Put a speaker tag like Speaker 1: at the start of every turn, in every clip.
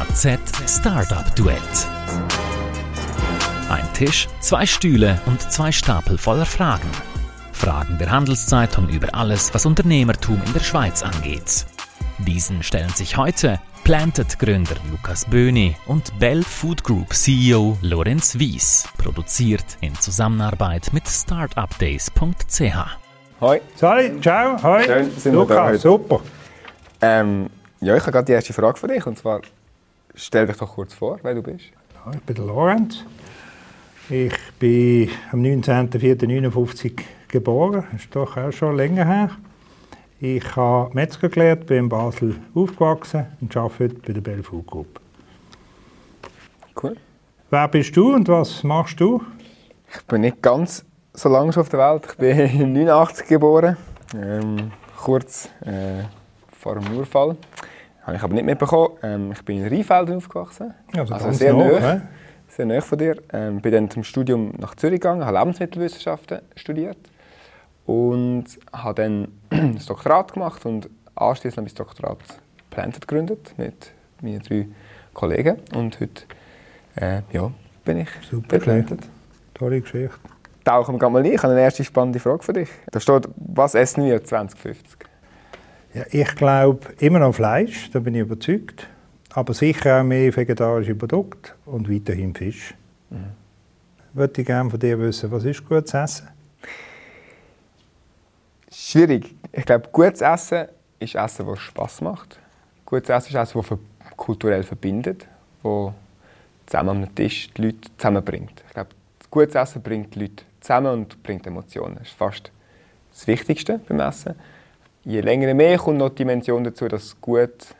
Speaker 1: HZ Startup Duett. Ein Tisch, zwei Stühle und zwei Stapel voller Fragen. Fragen der Handelszeitung über alles, was Unternehmertum in der Schweiz angeht. Diesen stellen sich heute Planted-Gründer Lukas Böhni und Bell Food Group CEO Lorenz Wies. Produziert in Zusammenarbeit mit startupdays.ch.
Speaker 2: Hoi.
Speaker 3: Sali, ciao, hoi.
Speaker 2: Schön, sind wir
Speaker 3: Luca,
Speaker 2: da heute.
Speaker 3: super.
Speaker 2: Ähm, ja, ich habe gerade die erste Frage für dich. Und zwar, stell dich doch kurz vor, wer du bist.
Speaker 3: Ja, ich bin der Lorenz. Ich bin am 19.04.1959 geboren. Das ist doch auch schon länger her. Ich habe Metzger gelernt, bin in Basel aufgewachsen und arbeite heute bei der Bell Food Group.
Speaker 2: Cool.
Speaker 3: Wer bist du und was machst du?
Speaker 2: Ich bin nicht ganz so lange schon auf der Welt. Ich bin 89 geboren. Ähm, kurz äh, vor dem Urfall. Habe ich aber nicht mitbekommen. Ähm, ich bin in Rheinfelden aufgewachsen.
Speaker 3: Also
Speaker 2: also
Speaker 3: ganz
Speaker 2: sehr
Speaker 3: nah, hä?
Speaker 2: Sehr nahe von dir. Ähm, bin dann zum Studium nach Zürich gegangen, habe Lebensmittelwissenschaften studiert und habe dann das Doktorat gemacht und anschließend habe ich das Doktorat Planted gegründet mit meinen drei Kollegen und heute äh, ja, bin ich
Speaker 3: Super,
Speaker 2: Planted.
Speaker 3: Tolle Geschichte.
Speaker 2: Tauchen wir mal ein. Ich habe eine erste spannende Frage für dich. Da steht, was essen wir 2050?
Speaker 3: Ja, ich glaube immer noch Fleisch, da bin ich überzeugt. Aber sicher auch mehr vegetarische Produkte und weiterhin Fisch.
Speaker 2: Mhm.
Speaker 3: Würde ich gerne von dir wissen, was ist gutes Essen?
Speaker 2: Schwierig. Ich glaube, gutes Essen ist Essen, das Spass macht. Gutes Essen ist Essen, das kulturell verbindet, das zusammen am Tisch die Leute zusammenbringt. Ich glaube, gutes Essen bringt die Leute zusammen und bringt Emotionen. Das ist fast das Wichtigste beim Essen. Je länger mehr kommt noch die Dimension dazu, dass gut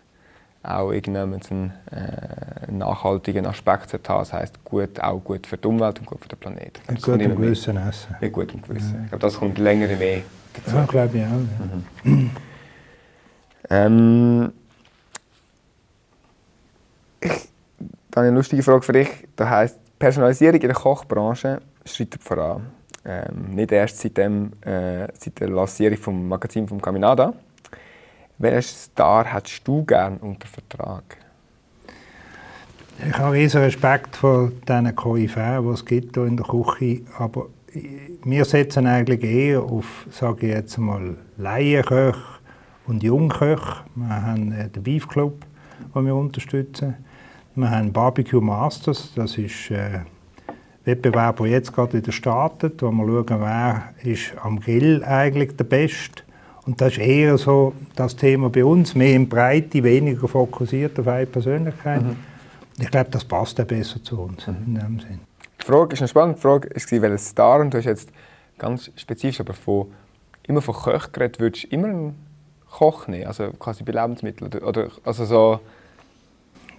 Speaker 2: auch irgendeinen äh, nachhaltigen Aspekt hat. Das heisst, gut, auch gut für die Umwelt und gut für den Planeten. Das kommt
Speaker 3: gutem
Speaker 2: immer mehr.
Speaker 3: Gewissen essen.
Speaker 2: Mit gutem Gewissen. Ich glaube, das kommt länger mehr dazu.
Speaker 3: Ja, glaube ich auch. Ja.
Speaker 2: Ähm, ich, dann eine lustige Frage für dich. Das heisst, Personalisierung in der Kochbranche schreitet voran. Ähm, nicht erst seit, dem, äh, seit der Lancierung vom Magazin vom Caminada. Welchen Star hättest du gern unter Vertrag?
Speaker 3: Ich habe riesen Respekt vor diesen Koryphäen, die es gibt hier in der Küche. Aber wir setzen eigentlich eher auf, sage ich jetzt mal, Laienköche und Jungköche. Wir haben äh, den Beef Club, den wir unterstützen. Wir haben Barbecue Masters, das ist äh, Wettbewerb, der jetzt gerade wieder startet, wo wir schauen, wer ist am Grill eigentlich der Beste. Und das ist eher so das Thema bei uns, mehr in Breite, weniger fokussiert auf eine Persönlichkeit. Ich glaube, das passt auch besser zu uns in dem Sinn.
Speaker 2: Die Frage ist eine spannende Frage. Es war welcher Star und du hast jetzt ganz spezifisch aber von, immer von Koch geredet. Würdest du immer einen Koch nehmen, also quasi bei Lebensmitteln? Oder also so...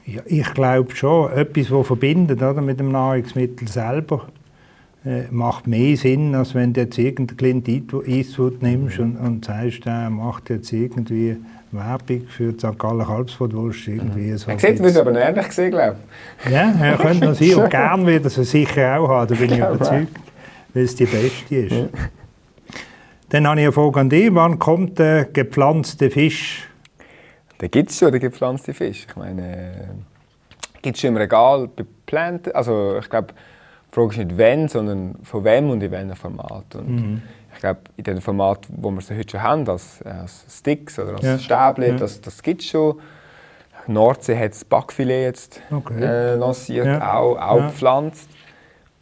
Speaker 3: Ja, ich glaube schon, etwas, das verbindet oder, mit dem Nahrungsmittel selber, äh, macht mehr Sinn, als wenn du jetzt irgendeinen Clint Eastwood nimmst und, und sagst, der macht jetzt irgendwie Werbung für die St. Gallen Kalbsfondwurst. Irgendwie so
Speaker 2: Man sieht, du aber noch ähnlich gesehen, glaube ich.
Speaker 3: Ja, ja könnte man sein. Und gern wird er sicher auch haben, da bin ich überzeugt, weil es die beste ist. Dann habe ich eine Frage an dich. Wann kommt der gepflanzte Fisch?
Speaker 2: Den gibt es schon, den gepflanzten Fisch. Ich meine, gibt es schon im Regal bei Planten. Also ich glaube, die Frage ist nicht wenn, sondern von wem und in welchem Format. Und Ich glaube, in dem Format, wo wir sie heute schon haben, als, als Sticks oder als
Speaker 3: Ja.
Speaker 2: Stäbchen,
Speaker 3: Ja.
Speaker 2: das, das gibt es schon. Nordsee hat das Backfilet jetzt
Speaker 3: Okay.
Speaker 2: äh, lanciert,
Speaker 3: Ja.
Speaker 2: auch, auch
Speaker 3: Ja.
Speaker 2: gepflanzt.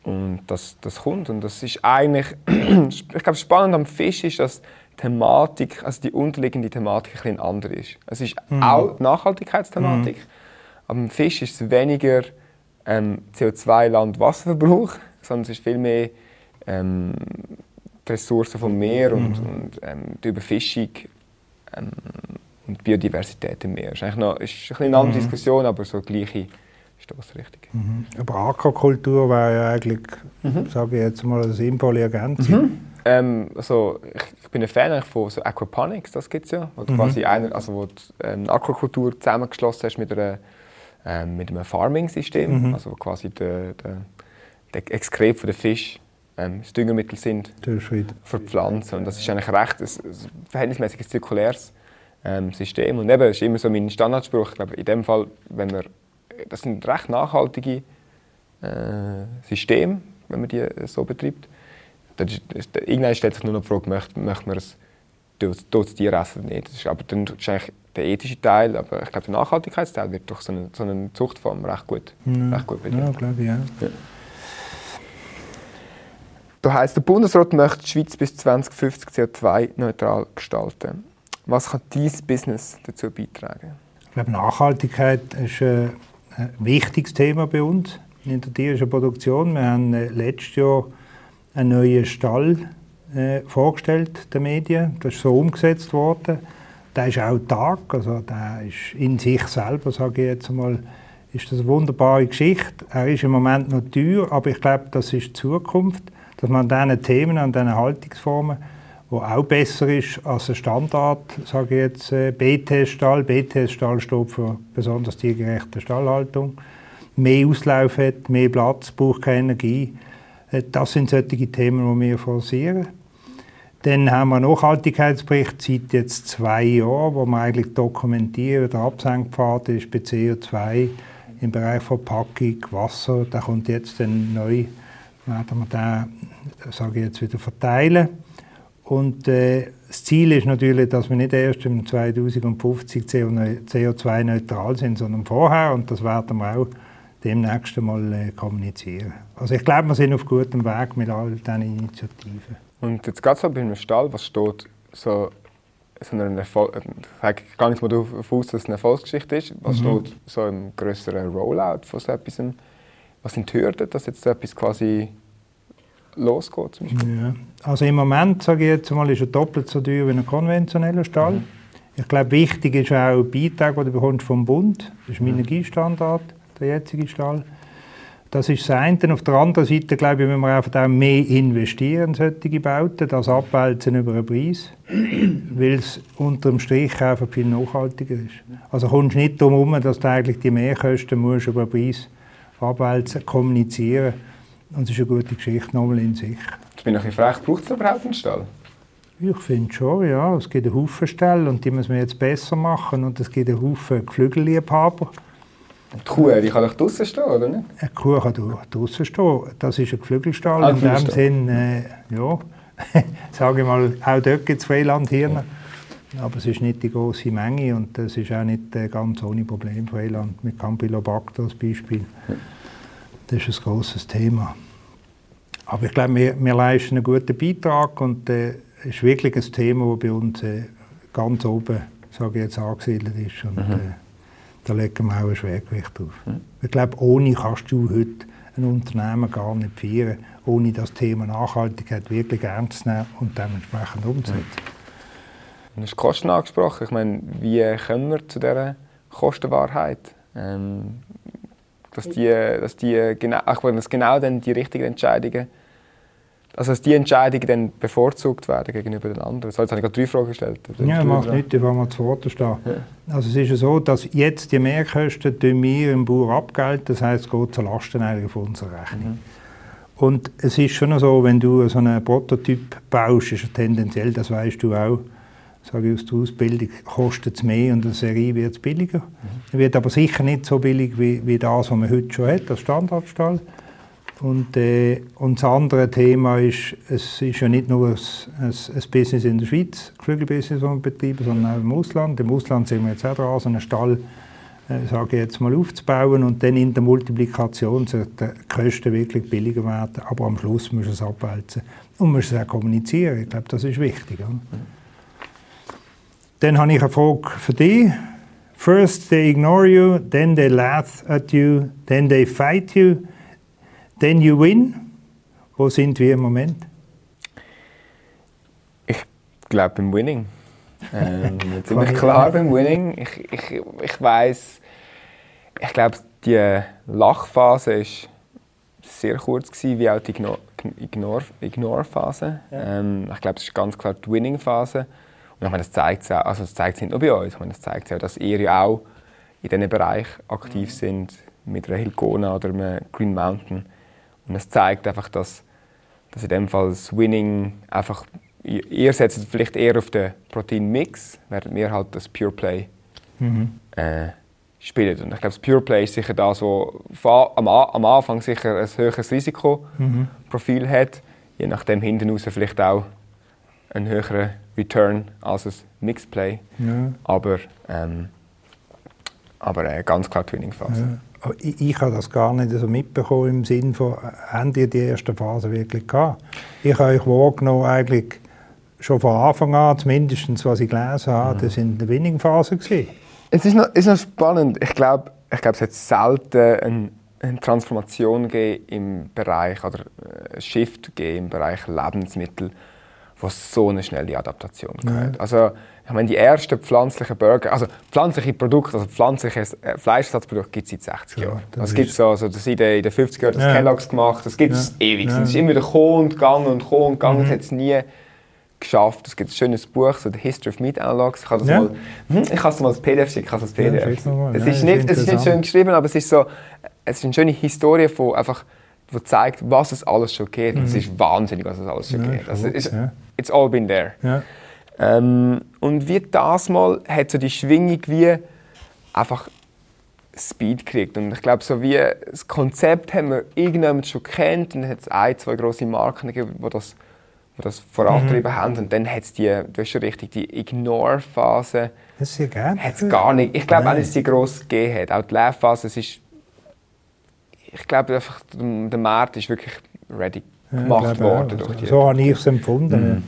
Speaker 2: Und das, das kommt. Und das ist eigentlich, ich glaube, spannend am Fisch ist, dass Thematik, also die unterliegende Thematik ein bisschen andere ist. Es ist auch die Nachhaltigkeitsthematik, aber im Fisch ist es weniger ähm, CO2, Land, Wasserverbrauch, sondern es ist viel mehr ähm, die Ressourcen vom Meer und, und ähm, die Überfischung ähm, und Biodiversität im Meer. Es ist eigentlich noch, ist ein bisschen eine andere Diskussion, aber so gleiche Stoßrichtung.
Speaker 3: Aber Aquakultur wäre ja eigentlich, sage ich jetzt mal, eine sinnvolle Ergänzung.
Speaker 2: Ähm, also, ich, ich bin ein Fan von so Aquaponics, das gibt es ja. Wo du quasi einer, also wo du ähm, Aquakultur zusammengeschlossen hast mit, einer, ähm, mit einem Farming-System, also wo quasi der, der, der Exkret von der Fisch ähm, das Düngermittel sind für Pflanzen. Und das ist eigentlich recht ein, ein verhältnismäßig zirkuläres ähm, System. Und eben, das ist immer so mein Standardspruch. Ich glaube, in dem Fall, wenn wir das sind recht nachhaltige äh, Systeme, wenn man die so betreibt. Dann irgendwann stellt sich nur noch die Frage, möchte, möchte man es das Tier essen oder nicht. Das ist aber dann ist eigentlich der ethische Teil, aber ich glaube, der Nachhaltigkeitsteil wird durch so eine, so eine Zuchtform recht gut,
Speaker 3: ja.
Speaker 2: recht gut
Speaker 3: bedient. Ja, glaube ich, ja. ja.
Speaker 2: Da heisst, der Bundesrat möchte die Schweiz bis 2050 CO2-neutral gestalten. Was kann dieses Business dazu beitragen?
Speaker 3: Ich glaube, Nachhaltigkeit ist ein wichtiges Thema bei uns in der tierischen Produktion. Wir haben äh, letztes Jahr einen neuen Stall äh, vorgestellt den Medien. Das ist so umgesetzt worden. Der ist auch Tag, also der ist in sich selber, sage ich jetzt einmal, ist das eine wunderbare Geschichte. Er ist im Moment noch teuer, aber ich glaube, das ist die Zukunft, dass man an diesen Themen, an diesen Haltungsformen, wo auch besser ist als ein Standard, sage ich jetzt, äh, BTS-Stall. BTS-Stall steht für besonders tiergerechte Stallhaltung. Mehr Auslauf hat, mehr Platz, braucht keine Energie. Äh, das sind solche Themen, die wir forcieren. Dann haben wir einen Nachhaltigkeitsbericht seit jetzt zwei Jahren, wo wir eigentlich dokumentieren, der Absenkpfad ist bei CO2 im Bereich Verpackung, Wasser. Da kommt jetzt dann neu, werden wir den, sage ich jetzt wieder, verteilen. Und äh, das Ziel ist natürlich, dass wir nicht erst im 2050 CO2-neutral sind, sondern vorher. Und das werden wir auch demnächst einmal äh, kommunizieren. Also ich glaube, wir sind auf gutem Weg mit all diesen Initiativen.
Speaker 2: Und jetzt gerade so bei einem Stall, was steht so, so eine Erfolg, ich gehe jetzt mal davon aus, dass es eine Erfolgsgeschichte ist. Was mhm. steht so im größeren Rollout von so etwas? Was sind die Hürden, dass jetzt so etwas quasi losgeht? Zum
Speaker 3: ja. Also im Moment, sage ich jetzt mal, ist er doppelt so teuer wie ein konventioneller Stall. Mhm. Ich glaube, wichtig ist auch der Beitrag, den du bekommst vom Bund. Das ist mein mhm. Energiestandard, der jetzige Stall. Das ist das eine. Auf der anderen Seite, glaube ich, müssen wir einfach auch mehr investieren in solche Bauten, das abwälzen über einen Preis, weil es unter dem Strich einfach viel nachhaltiger ist. Also kommst du nicht darum herum, dass du eigentlich die Mehrkosten musst über einen Preis abwälzen, kommunizieren. Und das ist eine gute Geschichte nochmal in sich.
Speaker 2: Ich bin noch ein frech, braucht es überhaupt einen Stall?
Speaker 3: Ich finde schon, ja. Es gibt einen Haufen Stellen und die müssen wir jetzt besser machen. Und es gibt einen Haufen Geflügelliebhaber
Speaker 2: die Kuh, die kann doch draußen stehen, oder nicht?
Speaker 3: Eine Kuh kann draußen stehen. Das ist ein Geflügelstall. Ah, in dem Sinn, äh, ja, sage ich mal, auch dort gibt es Freilandhirne. Ja. Aber es ist nicht die große Menge und es ist auch nicht äh, ganz ohne Problem Freiland. Mit Campylobacter als Beispiel. Ja. Das ist ein großes Thema. Aber ich glaube, wir, wir leisten einen guten Beitrag und es äh, ist wirklich ein Thema, das bei uns äh, ganz oben, sage ich jetzt, angesiedelt ist. Und, mhm. Da legen wir auch ein Schwergewicht drauf. Mhm. Ich glaube, ohne kannst du heute ein Unternehmen gar nicht führen, ohne das Thema Nachhaltigkeit wirklich ernst zu nehmen und dementsprechend umzusetzen.
Speaker 2: Du hast Kosten angesprochen. Ich meine, wie kommen wir zu dieser Kostenwahrheit? Ähm, dass die, dass die genau, ich dass genau dann die richtigen Entscheidungen also dass die Entscheidungen dann bevorzugt werden gegenüber den anderen. So, jetzt habe ich gerade drei Fragen gestellt.
Speaker 3: Ja, macht nichts, ich mal zu Wort stehen. Ja. Also es ist ja so, dass jetzt die Mehrkosten wir im Bauer abgelten, das heisst, es geht zu Lasten eigentlich von unserer Rechnung. Mhm. Und es ist schon so, wenn du so einen Prototyp baust, ist tendenziell, das weißt du auch, sage ich aus der Ausbildung, kostet es mehr und eine Serie wird es billiger. Mhm. Wird aber sicher nicht so billig wie, wie das, was man heute schon hat, als Standardstall. Und, äh, und das andere Thema ist, es ist ja nicht nur ein, ein, ein Business in der Schweiz, Geflügelbusiness, das wir betreiben, sondern auch im Ausland. Im Ausland sind wir jetzt auch dran, so einen Stall, äh, sage ich jetzt mal, aufzubauen und dann in der Multiplikation sollten die Kosten wirklich billiger werden, aber am Schluss muss es abwälzen und muss es auch kommunizieren. Ich glaube, das ist wichtig. Oder? Dann habe ich eine Frage für dich. First they ignore you, then they laugh at you, then they fight you. Then you win. Wo sind wir im Moment?
Speaker 2: Ich glaube beim Winning. Ähm, ziemlich klar beim Winning. Ich, ich, ich weiß, ich glaube, die Lachphase ist sehr kurz gewesen, wie auch die Ignore-Phase. Ja. Ähm, ich glaube, es ist ganz klar die Winning-Phase. Und ich meine, das zeigt es auch, also das zeigt nicht nur bei uns, ich meine, das zeigt auch, dass ihr ja auch in diesem Bereich aktiv mhm. sind, mit einer Hilgona oder einem Green Mountain. Und es zeigt einfach, dass, dass in dem Fall das Winning einfach, ihr setzt vielleicht eher auf den Proteinmix, während wir halt das Pure Play mhm. äh, spielen. Und ich glaube, das Pure Play ist sicher das, wo am, am Anfang sicher ein höheres Risikoprofil mhm. hat, je nachdem hinten raus vielleicht auch einen höheren Return als ein Mixed Play. Ja. Aber, ähm, aber äh, ganz klar Twinning-Phase.
Speaker 3: Ja. Ich, ich habe das gar nicht so mitbekommen im Sinne von, haben die die erste Phase wirklich gehabt? Ich habe euch wahrgenommen eigentlich schon von Anfang an, zumindest was ich gelesen habe, mhm. das sind in der Winning-Phase
Speaker 2: Es ist noch, ist noch spannend. Ich glaube, ich glaube, es hat selten eine, eine Transformation im Bereich oder ein äh, Shift im Bereich Lebensmittel was so eine schnelle Adaptation gehört. Ja. Also, ich meine, die ersten pflanzlichen Burger, also pflanzliche Produkte, also pflanzliches äh, Fleischersatzprodukt gibt es seit 60 ja, Jahren. Das, das gibt so, also das in den, 50er Jahren das ja. Kellogg's gemacht, das gibt es ja. ewig. Es ist immer wieder gekommen und gegangen und gekommen und gegangen, mhm. hat es nie geschafft. Es gibt ein schönes Buch, so The History of Meat Analogs. Ich, das ja. mal, hm, ich kann es mal als PDF schicken, als PDF. Ja, es, ist nicht, es ist nicht schön geschrieben, aber es ist so, es ist eine schöne Historie von einfach die zeigt, was es alles schon geht. Mhm. Es ist wahnsinnig, was es alles schon ja, geht. Also, it's, ja. all been there. Ja. Ähm, und wie das mal hat so die Schwingung wie einfach Speed gekriegt. Und ich glaube, so wie das Konzept haben wir irgendjemand schon kennt und hat es ein, zwei große Marken gegeben, die das, die das vorangetrieben mhm. haben. Und dann hat es die, du hast schon richtig, die Ignore-Phase.
Speaker 3: Das ist ja gerne.
Speaker 2: Hat es gar nicht. Ich glaube auch nicht, dass sie gross gegeben hat. Auch die Lehrphase, es ist ich glaube einfach, der Markt ist wirklich ready gemacht ja, worden. Durch
Speaker 3: die so habe ich es empfunden. Mhm.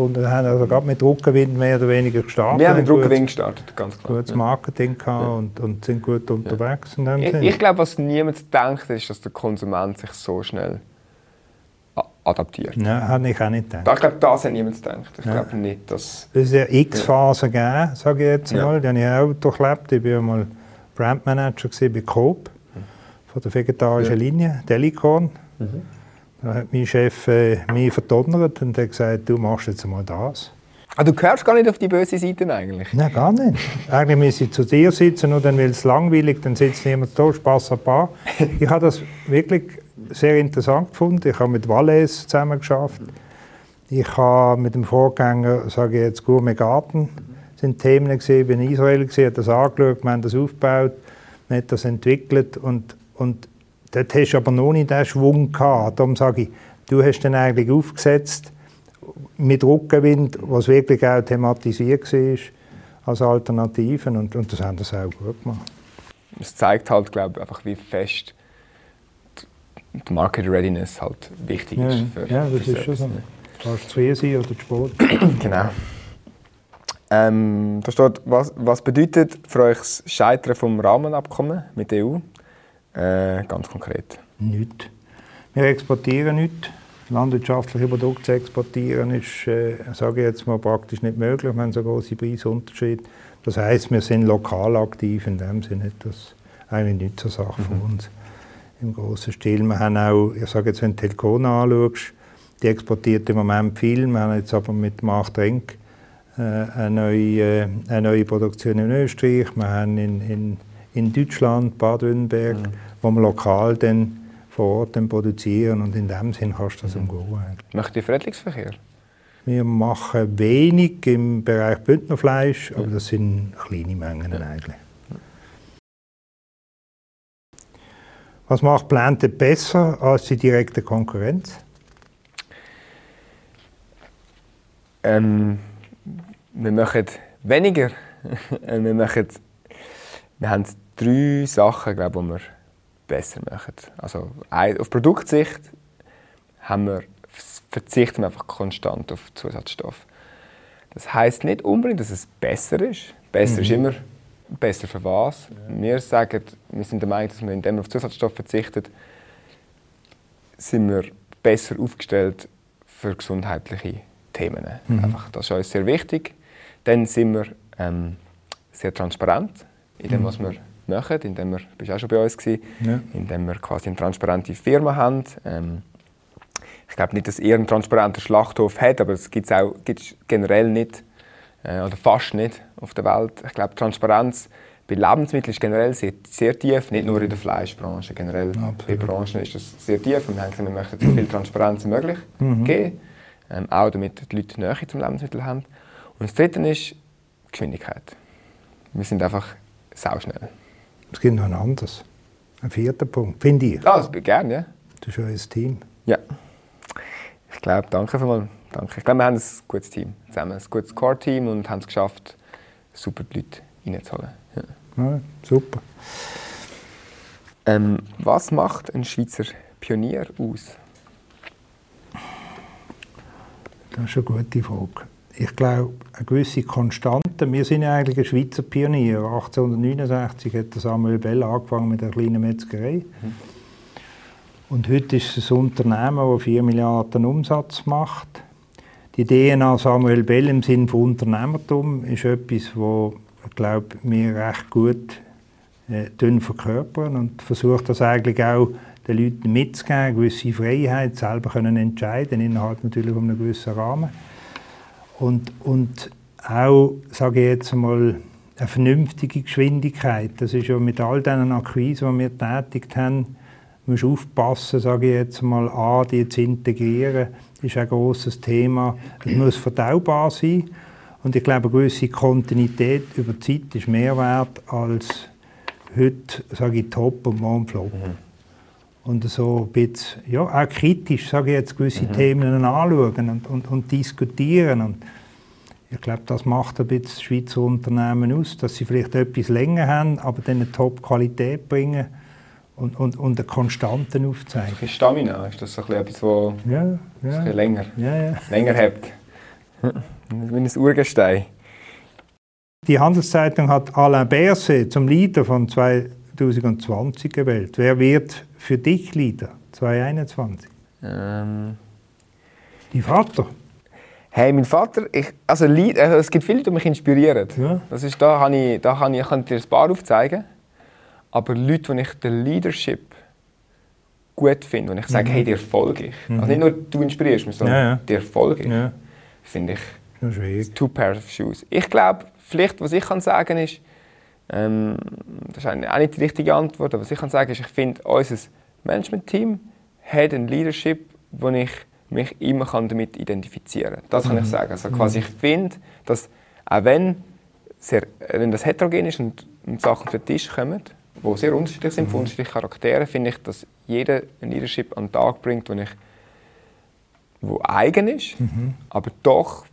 Speaker 3: Gefunden, haben also gerade mit Druckerwind mehr oder weniger gestartet.
Speaker 2: Wir haben mit Druckerwind gestartet, ganz klar.
Speaker 3: Gutes Marketing ja. und, und sind gut unterwegs.
Speaker 2: Ja. ich, ich glaube, was niemand denkt, ist, dass der Konsument sich so schnell adaptiert.
Speaker 3: Ja, habe ich auch nicht gedacht.
Speaker 2: Ich glaube, das hat niemand gedacht. Ich ja. glaube nicht, dass...
Speaker 3: Es ja X-Phasen ja. gegeben, sage ich jetzt mal. Die habe ich auch durchlebt. Ich war mal Brandmanager bei Coop von der vegetarischen ja. Linie, Delicorn. Mhm. Da hat mein Chef äh, mich verdonnert und hat gesagt, du machst jetzt mal das.
Speaker 2: Ah, du gehörst gar nicht auf die böse Seite eigentlich?
Speaker 3: Nein, gar nicht. eigentlich müssen sie zu dir sitzen und dann will es langweilig, dann sitzt niemand da, ein paar. ich habe das wirklich sehr interessant gefunden. Ich habe mit Valais zusammen geschafft. Ich habe mit dem Vorgänger, sage ich jetzt, Gourmet Garten, sind Themen gesehen, bin in Israel gesehen, das angeschaut, wir haben das aufgebaut, man hat das entwickelt und und dort hast du aber noch nicht den Schwung gehabt. Darum sage ich, du hast dann eigentlich aufgesetzt mit Rückenwind, was wirklich auch thematisiert war als Alternativen und, und das haben das auch gut gemacht.
Speaker 2: Es zeigt halt, glaube ich, einfach, wie fest die Market Readiness halt wichtig
Speaker 3: ja,
Speaker 2: ist.
Speaker 3: Für, ja, das für ist schon so. Kannst du sein oder Sport.
Speaker 2: genau. Ähm, da steht, was, was bedeutet für euch das Scheitern vom Rahmenabkommen mit der EU? Äh, ganz konkret?
Speaker 3: Nichts. Wir exportieren nichts. Landwirtschaftliche Produkte zu exportieren ist, äh, sage ich jetzt mal, praktisch nicht möglich. Wir haben so große Preisunterschiede. Das heißt, wir sind lokal aktiv in dem Sinne. Das ist eigentlich nicht so eine Sache mhm. uns im großen Stil. Wir haben auch, ich sage jetzt, wenn du Telkona anschaust, die exportiert im Moment viel. Wir haben jetzt aber mit Markt Renk äh, eine, neue, äh, eine neue Produktion in Österreich. Wir haben in, in in Deutschland, Baden-Württemberg, mhm. wo wir lokal dann vor Ort dann produzieren und in dem Sinn kannst du das mhm. umgehen.
Speaker 2: Macht ihr Vermittlungsverkehr?
Speaker 3: Wir machen wenig im Bereich Bündnerfleisch, aber das sind kleine Mengen ja. eigentlich. Was macht Planted besser als die direkte Konkurrenz?
Speaker 2: Ähm, wir machen weniger. wir machen wir haben drei Sachen, glaube die wir besser machen. Also auf Produktsicht haben wir, verzichten wir einfach konstant auf Zusatzstoffe. Das heißt nicht unbedingt, dass es besser ist. Besser mhm. ist immer besser für was. Ja. Wir sagen, wir sind der Meinung, dass wir, indem wir auf Zusatzstoffe verzichten, sind wir besser aufgestellt für gesundheitliche Themen. Mhm. Einfach, das ist uns sehr wichtig. Dann sind wir ähm, sehr transparent in dem, mhm. was wir machen, indem wir, du bist auch schon bei uns gewesen, ja. indem wir quasi eine transparente Firma haben. Ähm, ich glaube nicht, dass ihr einen transparenten Schlachthof hat, aber es gibt auch gibt's generell nicht äh, oder fast nicht auf der Welt. Ich glaube, Transparenz bei Lebensmitteln ist generell sehr, sehr tief, nicht nur in der Fleischbranche. Generell Absolut. bei Branchen ist das sehr tief und wir haben gesagt, wir möchten so viel Transparenz wie möglich mhm. geben, ähm, auch damit die Leute Nähe zum Lebensmittel haben. Und das Dritte ist Geschwindigkeit. Wir sind einfach sauschnell.
Speaker 3: Es gibt noch ein anderes. Ein vierter Punkt, finde ich.
Speaker 2: Ah, das bin ich gerne, ja.
Speaker 3: Das ist euer Team.
Speaker 2: Ja. Ich glaube, danke vielmals. Danke. Ich glaube, wir haben ein gutes Team zusammen. Ein gutes Core-Team und haben es geschafft, super die Leute reinzuholen. Ja.
Speaker 3: Ja, super.
Speaker 2: Ähm, was macht ein Schweizer Pionier aus?
Speaker 3: Das ist eine gute Frage. Ich glaube, eine gewisse Konstante. Wir sind ja eigentlich ein Schweizer Pionier. 1869 hat Samuel Bell angefangen mit einer kleinen Metzgerei. Mhm. Und heute ist es ein Unternehmen, das 4 Milliarden Umsatz macht. Die DNA Samuel Bell im Sinne von Unternehmertum ist etwas, wo ich glaube, wir recht gut äh, verkörpern und versucht das eigentlich auch den Leuten mitzugeben, eine gewisse Freiheit, selber können entscheiden, innerhalb natürlich von einem gewissen Rahmen. Und, und auch, sage ich jetzt einmal, eine vernünftige Geschwindigkeit. Das ist ja mit all diesen Akquisen, die wir tätigt haben, muss aufpassen, sage ich jetzt mal, an, die zu integrieren. Ist ein großes Thema. Es muss verdaubar sein. Und ich glaube, eine gewisse Kontinuität über die Zeit ist mehr wert als heute, sage ich, top und morgen flop. Mhm. Und so ein bisschen, ja, auch kritisch, sage ich jetzt, gewisse mhm. Themen anschauen und, und, und diskutieren. Und ich glaube, das macht ein bisschen Schweizer Unternehmen aus, dass sie vielleicht etwas länger haben, aber dann eine Top-Qualität bringen und, und, und eine Konstante aufzeigen.
Speaker 2: Ein Stamina, ist das so etwas, das ja, ja. länger, ja, ja. länger hat? Wie ein Urgestein.
Speaker 3: Die Handelszeitung hat Alain Berset zum Leader von 2020 gewählt. Wer wird für dich Leader 2021? Ähm. Die Vater.
Speaker 2: Hey, mein Vater, ich, also, also es gibt viele, die mich inspirieren. Ja. Das ist, da, kann ich, da kann ich, ich kann dir ein paar aufzeigen. Aber Leute, die ich den Leadership gut finde, und ich sage, mhm. hey, dir folge ich. Mhm. Also nicht nur du inspirierst mich, sondern ja, ja. dir folge ich. Ja. Finde ich das ist two pairs of shoes. Ich glaube, vielleicht, was ich kann sagen ist, ähm, das ist auch nicht die richtige Antwort, aber was ich kann sagen ist, ich finde, unser Management-Team hat ein Leadership, wo ich mich immer kann damit identifizieren kann. Das kann mhm. ich sagen. Also quasi, ich finde, dass auch wenn, sehr, wenn das heterogen ist und, und Sachen für den Tisch kommen, die sehr unterschiedlich sind, mhm. von unterschiedlichen Charakteren, finde ich, dass jeder ein Leadership an den Tag bringt, wo, ich, wo eigen ist, mhm. aber doch,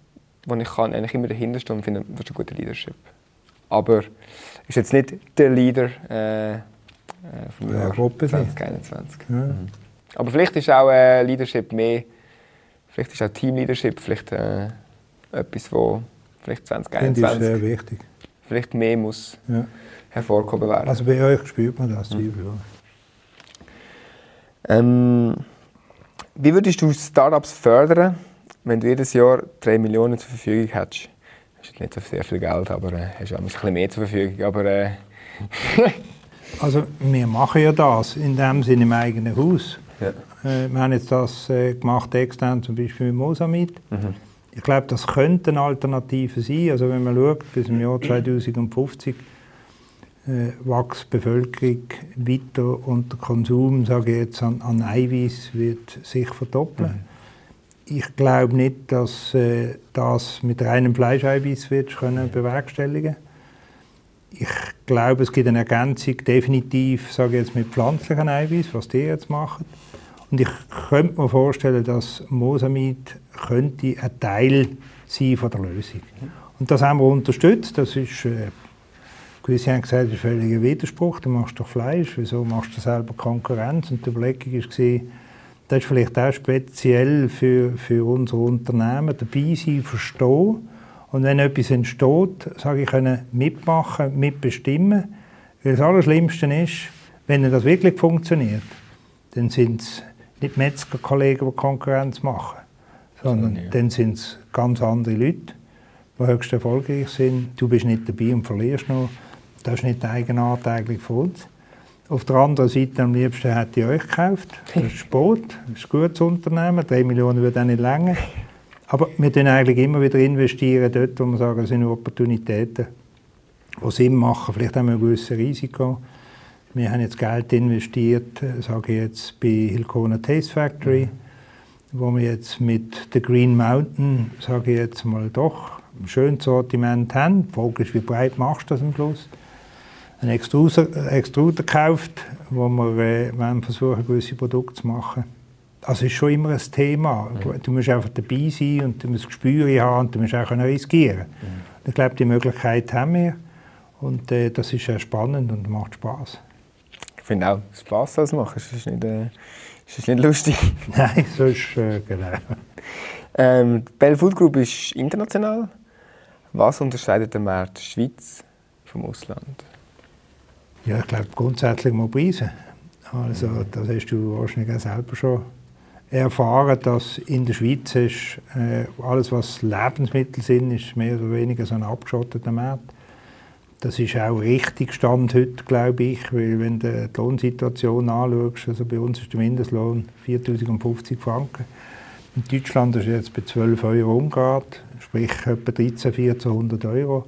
Speaker 2: wo ich kann eigentlich immer dahinter stehen und finde, das ist ein guter Leadership. Aber ist jetzt nicht der Leader äh, äh vom ja, Jahr 2021. Ja. Mhm. Aber vielleicht ist auch äh, Leadership mehr, vielleicht ist auch Teamleadership vielleicht äh, etwas, wo vielleicht 2021
Speaker 3: das ist sehr wichtig.
Speaker 2: vielleicht mehr muss ja. hervorkommen werden.
Speaker 3: Also bei euch spürt man das, mhm.
Speaker 2: ähm, Wie würdest du Startups fördern, wenn du jedes Jahr 3 Millionen zur Verfügung hättest? Ist nicht so sehr viel Geld, aber äh, hast auch ein bisschen mehr zur Verfügung. Aber, äh
Speaker 3: also wir machen ja das in dem Sinne im eigenen Haus. Ja. Äh, wir haben jetzt das äh, gemacht extern, zum Beispiel mit Mosamid. Mhm. Ich glaube, das könnte eine Alternative sein. Also wenn man schaut, bis im Jahr 2050 äh, wächst die Bevölkerung weiter und der Konsum, sage ich jetzt, an, an Eiweiß wird sich verdoppeln. Mhm ich glaube nicht, dass äh, das mit reinem Fleischeiweiß wird können bewerkstelligen. Ich glaube, es gibt eine Ergänzung definitiv, sage ich jetzt mit pflanzlichen Eiweiß, was die jetzt machen. Und ich könnte mir vorstellen, dass Mosamid könnte ein Teil sein von der Lösung. Und das haben wir unterstützt. Das ist, äh, gewisse haben gesagt, das ist ein völliger Widerspruch. Du machst doch Fleisch, wieso machst du selber Konkurrenz? Und die Überlegung war, das ist vielleicht auch speziell für, für unser Unternehmen, dabei sein, verstehen. Und wenn etwas entsteht, sage ich, können mitmachen, mitbestimmen. Weil das Allerschlimmste ist, wenn das wirklich funktioniert, dann sind es nicht Metzgerkollegen, die Konkurrenz machen, sondern ja. dann sind es ganz andere Leute, die höchst erfolgreich sind. Du bist nicht dabei und verlierst noch. Das ist nicht die Eigenart eigentlich von uns. Auf der anderen Seite am liebsten hätte ich euch gekauft. Das ist Sport, das ist ein gutes Unternehmen. 3 Millionen würde auch nicht länger. Aber wir investieren eigentlich immer wieder investieren dort, wo wir sagen, es sind Opportunitäten, die Sinn machen. Vielleicht haben wir ein gewisses Risiko. Wir haben jetzt Geld investiert, äh, sage ich jetzt, bei Hilkona Taste Factory, wo wir jetzt mit der Green Mountain, sage ich jetzt mal, doch ein schönes Sortiment haben. Die Frage ist, wie breit machst du das am Schluss? Einen Extruder, Extruder gekauft, wo wir äh, versuchen, gewisse Produkte zu machen. Es ist schon immer ein Thema. Du musst einfach dabei sein und du musst Gespür haben und du musst auch riskieren mhm. Ich glaube, die Möglichkeit haben wir und äh, das ist sehr spannend und macht Spaß.
Speaker 2: Ich finde auch, Spaß das machen, das ist nicht, äh, ist nicht lustig.
Speaker 3: Nein, so ist äh, genau.
Speaker 2: Ähm, die Bell Food Group ist international. Was unterscheidet den Markt Schweiz vom Ausland?
Speaker 3: Ja, ich glaube grundsätzlich mal Preise. Also das hast du wahrscheinlich auch selber schon erfahren, dass in der Schweiz ist, äh, alles, was Lebensmittel sind, ist mehr oder weniger so ein abgeschotteter Markt. Das ist auch richtig Stand heute, glaube ich, weil wenn du die Lohnsituation anschaust, also bei uns ist der Mindestlohn 4'050 Franken. In Deutschland ist er jetzt bei 12 Euro umgeht, sprich etwa 13, 1400 Euro.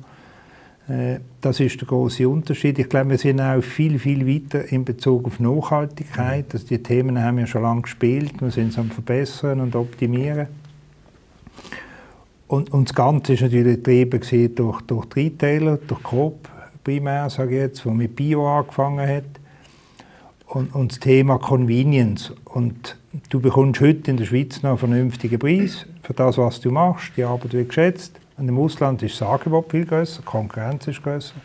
Speaker 3: Äh, das ist der große Unterschied. Ich glaube, wir sind auch viel, viel weiter in Bezug auf Nachhaltigkeit. Also die Themen haben wir schon lange gespielt. Wir sind es am Verbessern und Optimieren. Und, und das Ganze ist natürlich getrieben durch, durch die Retailer, durch Coop primär, sage ich jetzt, der mit Bio angefangen hat. Und, und das Thema Convenience. Und du bekommst heute in der Schweiz noch einen vernünftigen Preis für das, was du machst. Die Arbeit wird geschätzt. Und im Ausland ist das Angebot viel größer, Konkurrenz ist größer.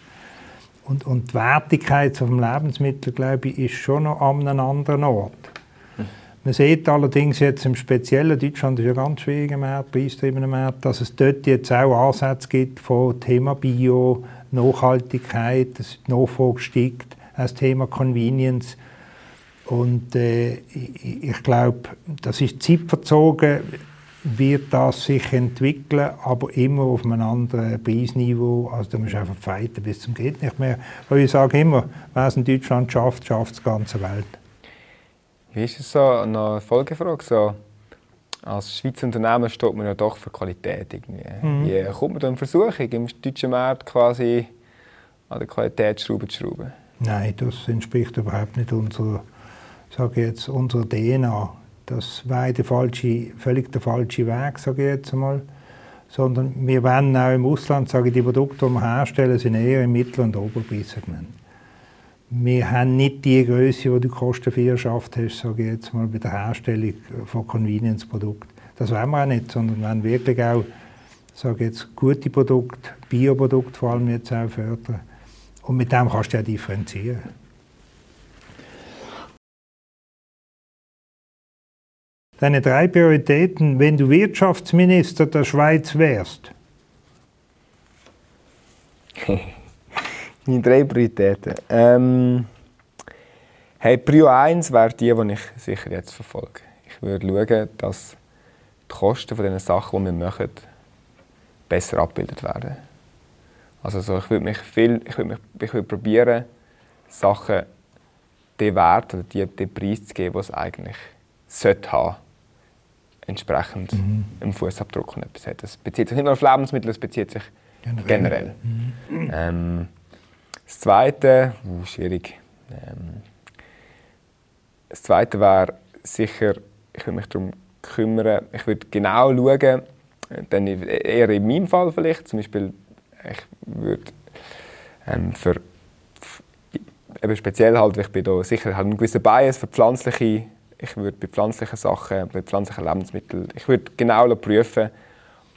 Speaker 3: Und, und die Wertigkeit vom Lebensmittel, glaube ich, ist schon noch an einem anderen Ort. Man sieht allerdings jetzt im Speziellen, Deutschland ist ja ganz schwieriger Markt, preisgetriebener Markt, dass es dort jetzt auch Ansätze gibt von Thema Bio, Nachhaltigkeit, das Nachfrage steigt, das Thema Convenience. Und äh, ich, ich glaube, das ist zeitverzogen wird das sich entwickeln, aber immer auf einem anderen Preisniveau. Also da musst du einfach fighten bis zum geht nicht mehr. Weil ich sage immer, wer es in Deutschland schafft, schafft es die ganze Welt.
Speaker 2: Wie ist es so, eine Folgefrage, so, als Schweizer Unternehmen steht man ja doch für Qualität. Irgendwie. Mhm. Wie kommt man da in Versuchung, im deutschen Markt quasi an der Qualitätsschraube zu schrauben?
Speaker 3: Nein, das entspricht überhaupt nicht unserer, sage jetzt, unserer DNA. Das wäre der falsche, völlig der falsche Weg, sage ich jetzt einmal. Sondern wir wollen auch im Ausland, sage ich, die Produkte, die wir herstellen, sind eher im Mittel- und Oberpreissegment. Wir haben nicht die Größe, die die Kostenführerschaft hast, sage ich jetzt mal, bei der Herstellung von Convenience-Produkten. Das wollen wir auch nicht, sondern wir wollen wirklich auch, sage jetzt, gute Produkte, Bioprodukte vor allem jetzt auch fördern. Und mit dem kannst du ja differenzieren. Deine drei Prioritäten, wenn du Wirtschaftsminister der Schweiz wärst?
Speaker 2: Meine drei Prioritäten. Ähm, hey, Prio 1 wäre die, die ich sicher jetzt verfolge. Ich würde schauen, dass die Kosten von den Sachen, die wir machen, besser abgebildet werden. Also so, ich würde mich viel, ich würde, mich, ich würde probieren, Sachen den Wert oder die, den Preis zu geben, was es eigentlich sollte haben entsprechend mhm. im Fußabdruck etwas hat. Das bezieht sich nicht nur auf Lebensmittel, das bezieht sich generell. generell. Mhm. Ähm, das Zweite, uh, schwierig. Ähm, das Zweite wäre sicher, ich würde mich darum kümmern, ich würde genau schauen, dann eher in meinem Fall vielleicht, zum Beispiel, ich würde ähm, für, eben speziell halt, ich bin da sicher halt einen gewissen Bias für pflanzliche ich würde bei pflanzlichen Sachen, bei pflanzlichen Lebensmitteln, ich würde genau prüfen,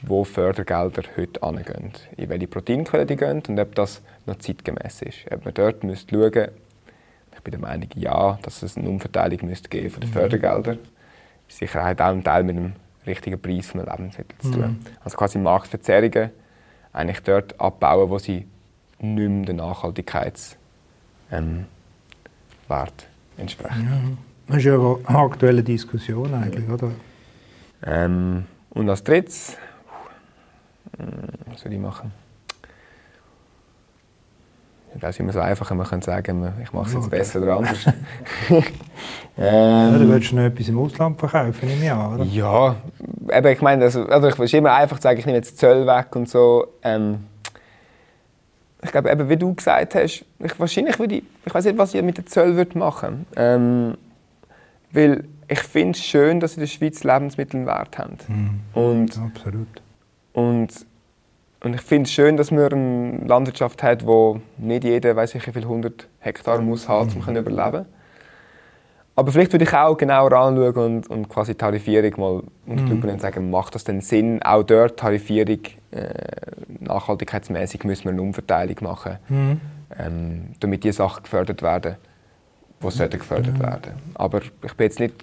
Speaker 2: wo Fördergelder heute angehen, in welche Proteinquellen die gehen und ob das noch zeitgemäß ist. Ob man dort müsste schauen ich bin der Meinung, ja, dass es eine Umverteilung müsste geben von den mhm. Fördergeldern. Sicherheit auch ein Teil mit dem richtigen Preis von Lebensmittel zu tun. Mhm. Also quasi Marktverzerrungen eigentlich dort abbauen, wo sie nicht mehr den Nachhaltigkeitswert ähm, entsprechen. Ja.
Speaker 3: Das ist ja eine aktuelle Diskussion eigentlich, oder?
Speaker 2: Ähm, und als drittes, hm, was soll ich machen? Das ist immer so einfach, man kann sagen, ich mache es jetzt besser oder anders.
Speaker 3: ähm, ja, du willst noch etwas im Ausland verkaufen, ich an, oder?
Speaker 2: Ja, eben, ich meine, also, also ich will immer einfach sagen, ich nehme jetzt Zöll weg und so. Ähm, ich glaube, eben, wie du gesagt hast, ich, wahrscheinlich würde ich, ich weiß nicht, was ich mit den Zöll machen würde. Ähm, weil ich finde es schön, dass in der Schweiz Lebensmittel einen Wert haben.
Speaker 3: Mhm. Und, Absolut.
Speaker 2: Und und ich finde es schön, dass man eine Landwirtschaft hat, wo nicht jeder, weiß ich, wie viel 100 Hektar muss haben, um zu überleben. Aber vielleicht würde ich auch genauer anschauen und, und quasi Tarifierung mal untersuchen mhm. und sagen, macht das denn Sinn, auch dort Tarifierung äh, nachhaltigkeitsmäßig müssen wir eine Umverteilung machen, mhm. ähm, damit die Sachen gefördert werden, die sollten gefördert mhm. werden. Aber ich bin jetzt nicht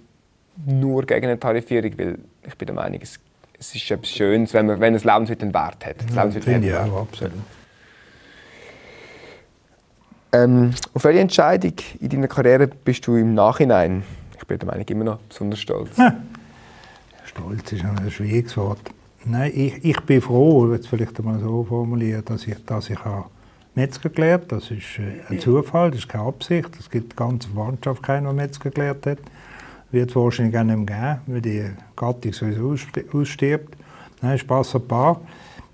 Speaker 2: nur gegen eine Tarifierung, weil ich bin der Meinung, es es ist etwas Schönes, wenn, man, wenn ein Lebensmittel einen Wert hat. Das
Speaker 3: ja, Finde ich auch, absolut.
Speaker 2: Ähm, auf welche Entscheidung in deiner Karriere bist du im Nachhinein, ich bin der Meinung, immer noch besonders stolz? Ja.
Speaker 3: Stolz ist ein schwieriges Wort. Nein, ich, ich bin froh, jetzt vielleicht einmal so formulieren, dass ich, dass ich habe Metzger gelernt Das ist äh, ein Zufall, das ist keine Absicht. Es gibt die ganze Verwandtschaft keinen, der Metzger gelernt hat wird wahrscheinlich auch nicht mehr geben, weil die Gattung sowieso ausstirbt. Nein, Spass ein paar.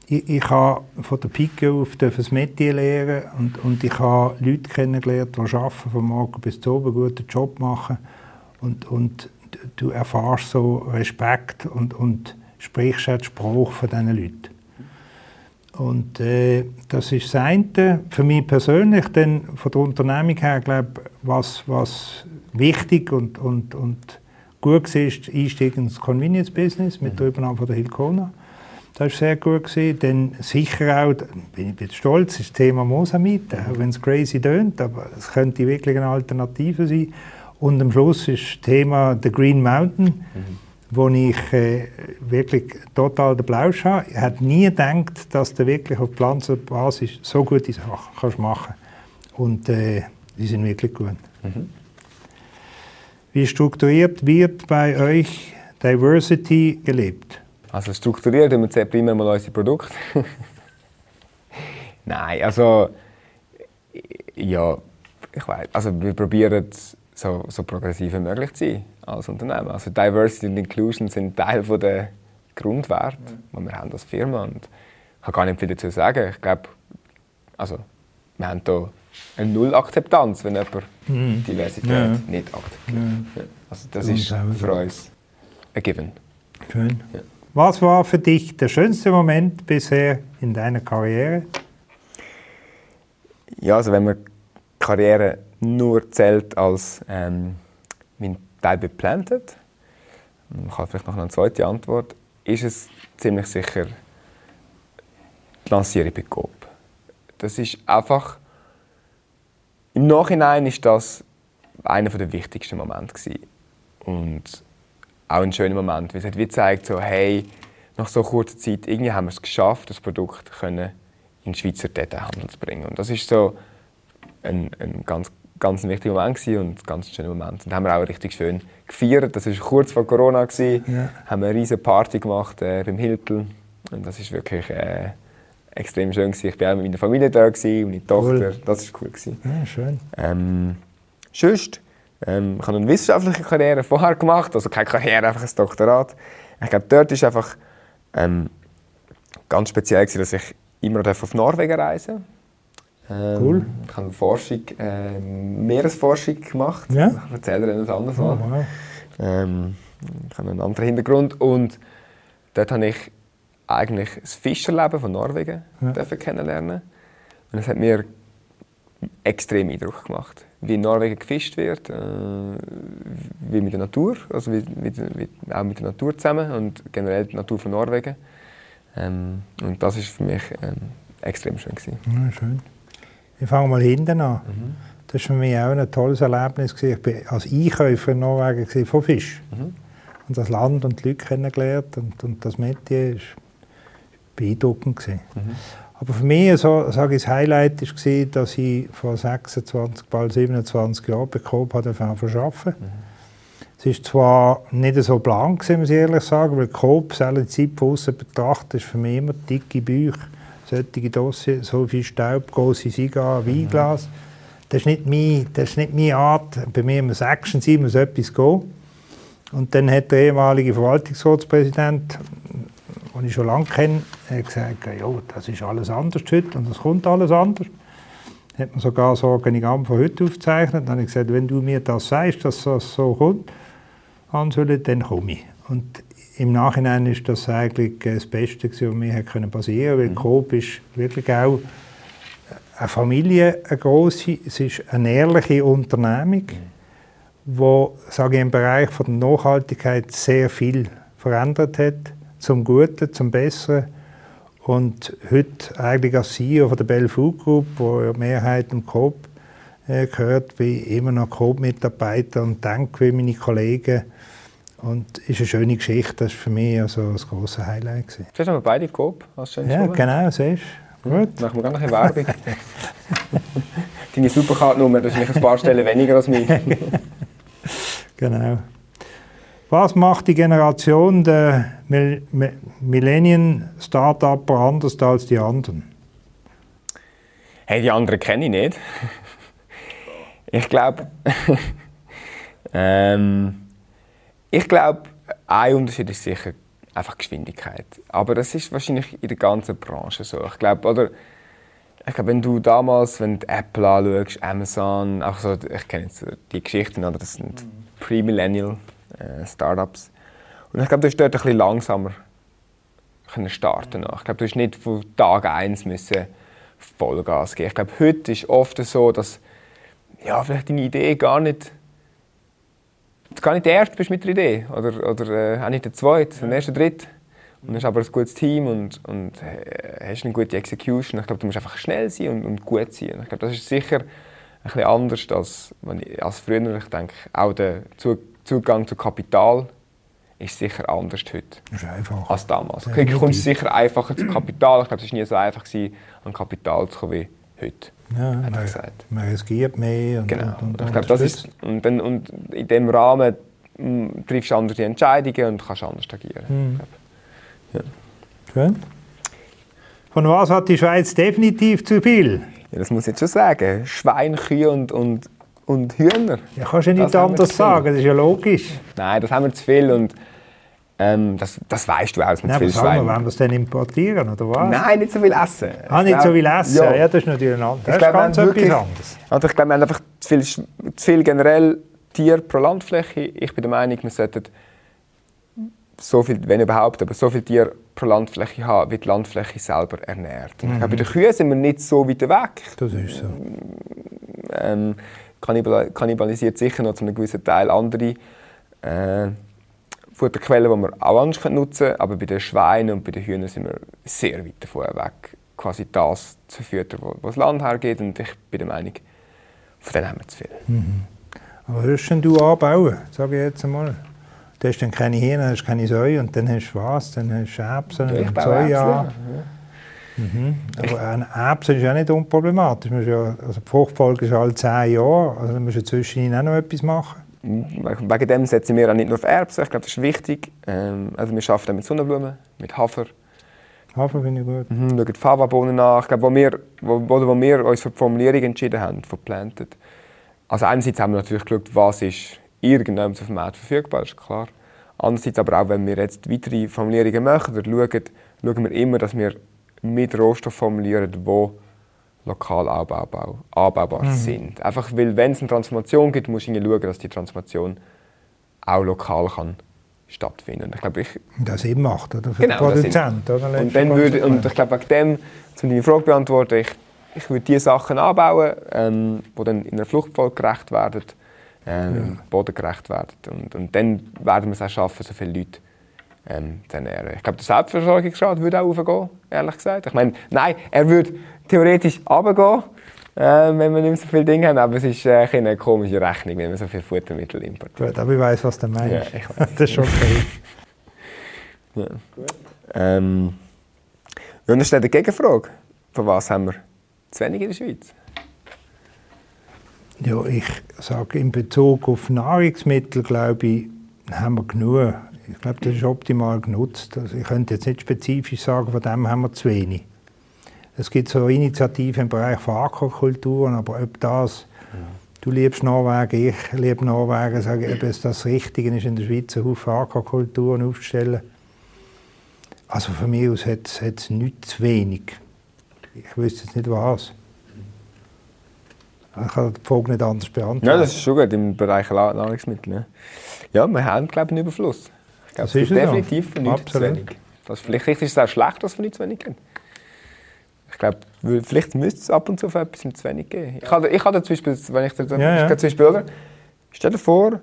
Speaker 3: Ich, ich habe von der Pike auf das Metier lernen und, und ich habe Leute kennengelernt, die arbeiten, von morgen bis zu oben, einen guten Job machen und, und du erfährst so Respekt und, und sprichst auch den Spruch von diesen Leuten. Und äh, das ist das eine. Für mich persönlich, dann von der Unternehmung her, glaube was, was wichtig und, und, und gut war, ist Einstieg ins Convenience-Business mit der Übernahme von der Hilkona. Das war sehr gut. Gewesen. Dann sicher auch, bin ich ein stolz, ist das Thema Mosamite, auch wenn es crazy tönt, aber es könnte wirklich eine Alternative sein. Und am Schluss ist das Thema The Green Mountain, mhm. Wo ich äh, wirklich total den Blausch habe. Ich hätte nie gedacht, dass du wirklich auf Pflanzenbasis so gute Sachen kannst machen. Und äh, die sind wirklich gut. Mhm. Wie strukturiert wird bei euch Diversity gelebt?
Speaker 2: Also strukturiert wir zuerst primär mal unsere Produkte. Nein, also ja, ich weiß, also wir probieren so, so progressiv wie möglich zu sein als Unternehmen. Also Diversity und Inclusion sind Teil von der Grundwerte, die wir haben als Firma und ich kann gar nicht viel dazu sagen. Ich glaube, also wir haben hier eine Null-Akzeptanz, wenn jemand mhm. Diversität ja. nicht akzeptiert. Ja. Also das ist für uns ein Given.
Speaker 3: Schön. Ja. Was war für dich der schönste Moment bisher in deiner Karriere?
Speaker 2: Ja, also wenn man Karriere nur zählt als ähm, mein Teil beplantet, ich habe vielleicht noch eine zweite Antwort, ist es ziemlich sicher die Lancierung bei Coop. Das ist einfach im Nachhinein ist das einer der wichtigsten Momente und auch ein schöner Moment, weil es hat wie gezeigt, so, hey, nach so kurzer Zeit irgendwie haben wir es geschafft, das Produkt können in den Schweizer Detailhandel zu bringen. Und das ist so ein, ein ganz, ganz wichtiger Moment gewesen und ein ganz schöner Moment. Und haben wir auch richtig schön gefeiert. Das war kurz vor Corona gewesen. Ja. Haben eine riesige Party gemacht äh, beim Hilton und das ist wirklich äh, extrem schön. Gewesen. Ich war auch mit meiner Familie da gewesen, meine Tochter. Cool. Das war cool. Gewesen.
Speaker 3: Ja, schön.
Speaker 2: Ähm, sonst, ähm, ich habe eine wissenschaftliche Karriere vorher gemacht, also keine Karriere, einfach ein Doktorat. Ich glaube, dort ist einfach ähm, ganz speziell gewesen, dass ich immer auf Norwegen reisen ähm, Cool. Ich habe Forschung, äh, Meeresforschung gemacht. Ja? Ich erzähle dir etwas anderes oh, wow. ähm, Ich habe einen anderen Hintergrund und dort habe ich eigentlich das Fischerleben von Norwegen ja. kennenlernen. Und es hat mir extrem Eindruck gemacht, wie in Norwegen gefischt wird, äh, wie mit der Natur, also wie, wie, wie, auch mit der Natur zusammen und generell die Natur von Norwegen. Ähm, und das ist für mich ähm, extrem schön gewesen.
Speaker 3: Ja, schön. Ich fange mal hinten an. Mhm. Das war für mich auch ein tolles Erlebnis. Ich war als Einkäufer in Norwegen von Fisch. Mhm. Und das Land und die Leute kennengelernt und, und das Metier ist beeindruckend. Mhm. Aber für mich so, sage ich, das Highlight war, dass ich vor 26, bald 27 Jahren bekommen habe, arbeiten. Mhm. Es war zwar nicht so blank, muss ich ehrlich sagen, weil Coop, alle Zeit von außen betrachtet, ist für mich immer dicke Bücher, solche Dossier, so viel Staub, große mhm. Weinglas. Das ist, nicht meine, das ist nicht meine Art. Bei mir muss Action sein, muss etwas gehen. Und dann hat der ehemalige Verwaltungsratspräsident den ich schon lange kenne, gesagt, ja, das ist alles anders heute und das kommt alles anders. Hat man sogar das Organigramm von heute aufgezeichnet. Dann habe ich gesagt, wenn du mir das sagst, dass das so kommt, dann komme ich. Und im Nachhinein ist das eigentlich das Beste, was mir passieren konnte, weil mhm. Coop ist wirklich auch eine Familie, eine grosse, es ist eine ehrliche Unternehmung, wo sage ich, im Bereich von der Nachhaltigkeit sehr viel verändert hat, zum Guten, zum Besseren. Und heute eigentlich als CEO von der Bell Food Group, wo ja Mehrheit im Coop äh, gehört, bin ich immer noch Coop-Mitarbeiter und denke wie meine Kollegen. Und es ist eine schöne Geschichte, das war für mich also das große Highlight. Gewesen.
Speaker 2: Siehst du beide Coop
Speaker 3: als Ja, genau, siehst
Speaker 2: du. Gut. Machen wir gar noch Werbung. Deine Supercard-Nummer, das ist ein paar Stellen weniger als mich.
Speaker 3: genau. Was macht die Generation der Millennium-Startupper anders als die anderen?
Speaker 2: Hey, die anderen kenne ich nicht. ich glaube, ähm, ich glaube, ein Unterschied ist sicher einfach Geschwindigkeit. Aber das ist wahrscheinlich in der ganzen Branche so. Ich glaube, oder ich glaube, wenn du damals, wenn du Apple anschaust, Amazon, auch so, ich kenne jetzt die Geschichten, oder das sind Pre-Millennial äh, Startups. Und ich glaube, du hast dort ein bisschen langsamer können starten Ich glaube, du hast nicht von Tag 1 müssen Vollgas geben. Ich glaube, heute ist oft so, dass ja, vielleicht deine Idee gar nicht gar nicht der Erste bist mit der Idee oder, oder äh, auch nicht der Zweite, erst der Dritte. Und hast aber ein gutes Team und, und äh, hast eine gute Execution. Ich glaube, du musst einfach schnell sein und, und gut sein. Ich glaube, das ist sicher ein bisschen anders als, als früher. Ich denke, auch der Zugang zu Kapital ist sicher anders heute
Speaker 3: ist einfacher.
Speaker 2: als damals. Du kommst sicher einfacher zu Kapital. Ich glaube, es war nie so einfach, gewesen, an Kapital zu kommen wie heute.
Speaker 3: Ja, man, gesagt. man riskiert mehr.
Speaker 2: Und, genau. Und, und, ich glaube, das ist, und, dann, und in diesem Rahmen mm, triffst du andere Entscheidungen und kannst anders agieren. Mhm.
Speaker 3: Ja. Schön. Von was hat die Schweiz definitiv zu viel?
Speaker 2: Ja, das muss ich jetzt schon sagen. Schwein, Kühe und, und, und Hühner.
Speaker 3: Ja, kannst du nicht anders sagen, das ist ja logisch.
Speaker 2: Nein, das haben wir zu viel. Und ähm, das, das weißt du auch.
Speaker 3: Mit Nein, aber wollen wir es dann importieren, oder was?
Speaker 2: Nein, nicht so viel essen.
Speaker 3: Ah, nicht glaub, so viel essen? Ja. ja, das ist natürlich ein anderes. Das ist ganz wirklich, etwas anderes.
Speaker 2: Ich glaube, wir haben einfach zu viel, zu viel generell Tier pro Landfläche. Ich bin der Meinung, wir sollten so viel, wenn überhaupt, aber so viel Tier pro Landfläche haben, wie die Landfläche selber ernährt. Mhm. Glaube, bei den Kühen sind wir nicht so weit weg.
Speaker 3: Das ist so.
Speaker 2: Ähm, kannibalisiert sicher noch zu einem gewissen Teil andere äh, Futterquellen, die wir auch anders nutzen können. Aber bei den Schweinen und bei den Hühnern sind wir sehr weit davon weg, quasi das zu füttern, was das Land hergeht. Und ich bin der Meinung, von denen haben wir zu viel.
Speaker 3: Mhm. Aber hörst du anbauen, sage ich jetzt einmal? Du hast dann keine Hirne, hast keine Säue und dann hast du was? Dann hast du Erbsen ja, und Soja. Ja. Mhm. Aber ein Erbsen ist ja nicht unproblematisch. Ja, also die Fruchtfolge ist alle zehn Jahre, also dann musst du zwischen auch noch etwas machen.
Speaker 2: Wegen dem setzen wir auch nicht nur auf Erbsen, ich glaube, das ist wichtig. Ähm, also wir arbeiten mit Sonnenblumen, mit Hafer.
Speaker 3: Hafer finde ich gut.
Speaker 2: Mhm, schauen Fava-Bohnen nach. Ich glaube, wo wir, wo, wo wir uns für die Formulierung entschieden haben, für Planted. Also einerseits haben wir natürlich geschaut, was ist irgendwann auf dem Markt verfügbar, ist klar. Andererseits aber auch, wenn wir jetzt weitere Formulierungen machen oder schauen, schauen wir immer, dass wir mit Rohstoff formulieren, die lokal anbaubar, anbaubar mhm. sind. Einfach weil, wenn es eine Transformation gibt, muss ich schauen, dass die Transformation auch lokal kann stattfinden. Und ich glaube, ich
Speaker 3: das eben macht, oder?
Speaker 2: Für genau, den Produzent, oder? Und, dann würde, und ich glaube, wegen dem, um deine Frage zu beantworten, ich, ich würde diese Sachen anbauen, ähm, die dann in einer Fluchtfolge gerecht werden, ähm, ja. bodengerecht werden. Und, und dann werden wir es auch schaffen, so viele Leute ähm, zu ernähren. Ich glaube, der Selbstversorgungsgrad würde auch aufgehen, ehrlich gesagt. Ich meine, nein, er würde theoretisch runtergehen, äh, wenn wir nicht mehr so viele Dinge haben, aber es ist äh, eine komische Rechnung, wenn wir so viele Futtermittel importieren.
Speaker 3: Gut, aber ich weiß, was du meinst. Ja, ich weiß. das ist okay.
Speaker 2: ja. Ähm, und dann steht eine Gegenfrage. Von was haben wir zu wenig in der Schweiz?
Speaker 3: Ja, ich sage, in Bezug auf Nahrungsmittel, glaube ich, haben wir genug. Ich glaube, das ist optimal genutzt. Also ich könnte jetzt nicht spezifisch sagen, von dem haben wir zu wenig. Es gibt so Initiativen im Bereich von Aquakulturen, aber ob das, ja. du liebst Norwegen, ich liebe Norwegen, sage ich, ob es das Richtige ist, in der Schweiz einen Haufen Aquakulturen aufzustellen. Also von mir aus hat es nichts zu wenig. Ich wüsste jetzt nicht was. Ich kann die Frage nicht anders beantworten.
Speaker 2: Ja, das ist schon gut im Bereich Nahrungsmittel. Ja, ja wir haben, glaube ich, einen Überfluss. Glaube, es ist definitiv von nichts zu wenig. Das, vielleicht ist es auch schlecht, dass wir nicht zu wenig geben. Ich glaube, vielleicht müsste es ab und zu für etwas zu wenig geben. Ich habe, ich habe zum Beispiel, wenn ich, ja, ja. zum Beispiel, oder? Stell dir vor,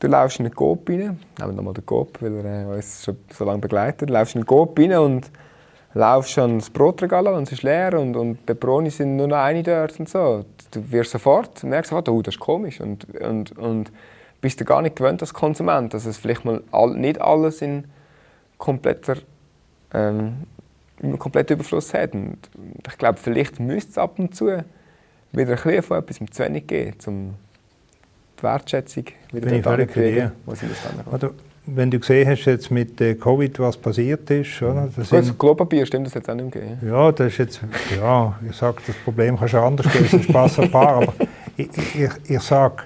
Speaker 2: du läufst in einen Coop rein, nehmen wir nochmal den Coop, weil er äh, uns schon so lange begleitet, du läufst in einen Coop rein und laufst an das Brotregal und es ist leer und, und Peperoni sind nur noch eine dort und so. Du wirst sofort, merkst sofort, oh, das ist komisch und, und, und bist du gar nicht gewöhnt als Konsument, dass es vielleicht mal all, nicht alles in kompletter ähm, einen kompletten Überfluss hat. Und ich glaube, vielleicht müsste es ab und zu wieder ein bisschen von etwas zu wenig geben, um die Wertschätzung wieder
Speaker 3: Bin zu kriegen, wo sie das wenn du gesehen hast, jetzt mit äh, Covid, was passiert ist, oder?
Speaker 2: Das sind, Klopapier, stimmt das jetzt auch nicht mehr?
Speaker 3: Ja, das ist jetzt, ja, ich sage, das Problem kannst du anders lösen, Spaß ein paar, aber ich, ich, ich sage,